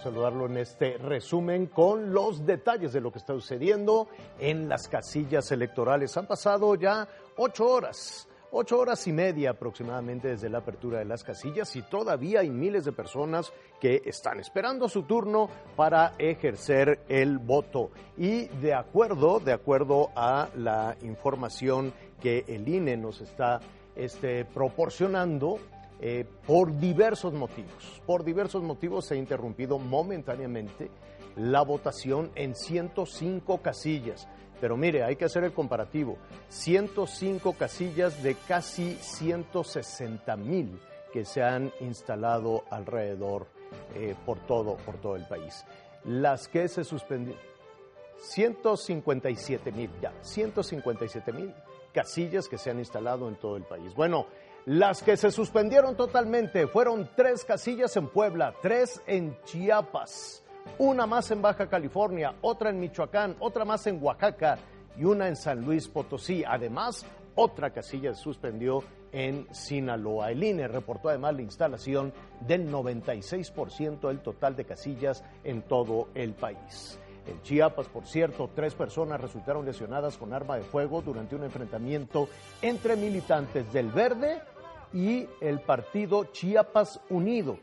saludarlo en este resumen con los detalles de lo que está sucediendo en las casillas electorales. Han pasado ya ocho horas, ocho horas y media aproximadamente desde la apertura de las casillas y todavía hay miles de personas que están esperando su turno para ejercer el voto. Y de acuerdo, de acuerdo a la información que el INE nos está este, proporcionando, eh, por diversos motivos. Por diversos motivos se ha interrumpido momentáneamente la votación en 105 casillas. Pero mire, hay que hacer el comparativo. 105 casillas de casi 160 mil que se han instalado alrededor eh, por, todo, por todo el país. Las que se suspendieron, 157 mil, ya, 157 mil casillas que se han instalado en todo el país. Bueno, las que se suspendieron totalmente fueron tres casillas en Puebla, tres en Chiapas, una más en Baja California, otra en Michoacán, otra más en Oaxaca y una en San Luis Potosí. Además, otra casilla se suspendió en Sinaloa. El INE reportó además la instalación del 96% del total de casillas en todo el país. En Chiapas, por cierto, tres personas resultaron lesionadas con arma de fuego durante un enfrentamiento entre militantes del Verde y el partido Chiapas Unido.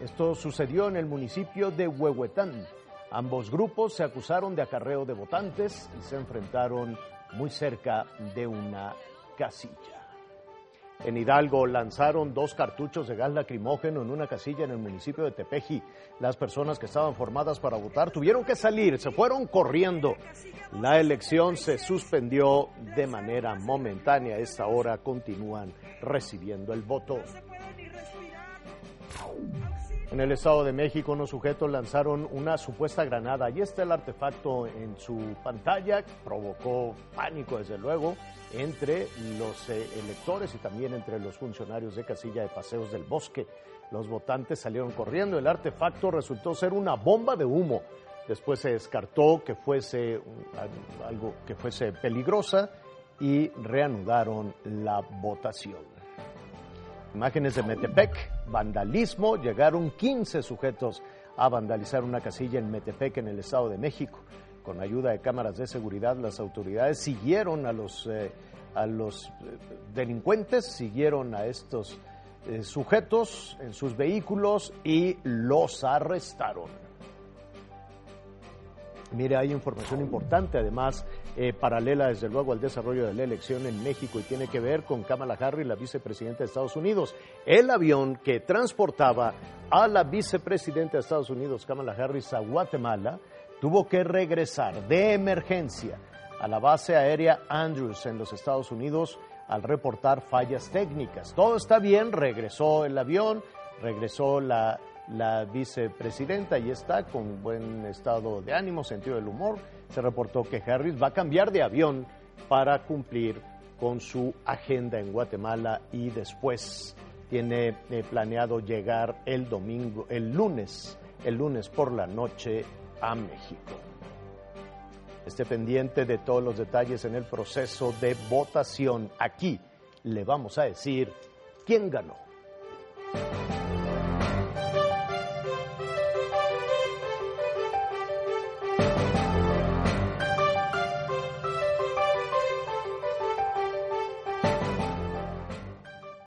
Esto sucedió en el municipio de Huehuetán. Ambos grupos se acusaron de acarreo de votantes y se enfrentaron muy cerca de una casilla. En Hidalgo lanzaron dos cartuchos de gas lacrimógeno en una casilla en el municipio de Tepeji. Las personas que estaban formadas para votar tuvieron que salir, se fueron corriendo. La elección se suspendió de manera momentánea. A esta hora continúan recibiendo el voto. En el Estado de México, unos sujetos lanzaron una supuesta granada. Ahí está el artefacto en su pantalla. Provocó pánico, desde luego, entre los eh, electores y también entre los funcionarios de casilla de paseos del bosque. Los votantes salieron corriendo. El artefacto resultó ser una bomba de humo. Después se descartó que fuese algo que fuese peligrosa y reanudaron la votación. Imágenes de Metepec, vandalismo, llegaron 15 sujetos a vandalizar una casilla en Metepec, en el Estado de México. Con ayuda de cámaras de seguridad, las autoridades siguieron a los, eh, a los eh, delincuentes, siguieron a estos eh, sujetos en sus vehículos y los arrestaron. Mire, hay información importante, además, eh, paralela desde luego al desarrollo de la elección en México y tiene que ver con Kamala Harris, la vicepresidenta de Estados Unidos. El avión que transportaba a la vicepresidenta de Estados Unidos, Kamala Harris, a Guatemala, tuvo que regresar de emergencia a la base aérea Andrews en los Estados Unidos al reportar fallas técnicas. Todo está bien, regresó el avión, regresó la la vicepresidenta y está con buen estado de ánimo, sentido del humor. Se reportó que Harris va a cambiar de avión para cumplir con su agenda en Guatemala y después tiene eh, planeado llegar el domingo, el lunes, el lunes por la noche a México. Esté pendiente de todos los detalles en el proceso de votación. Aquí le vamos a decir quién ganó.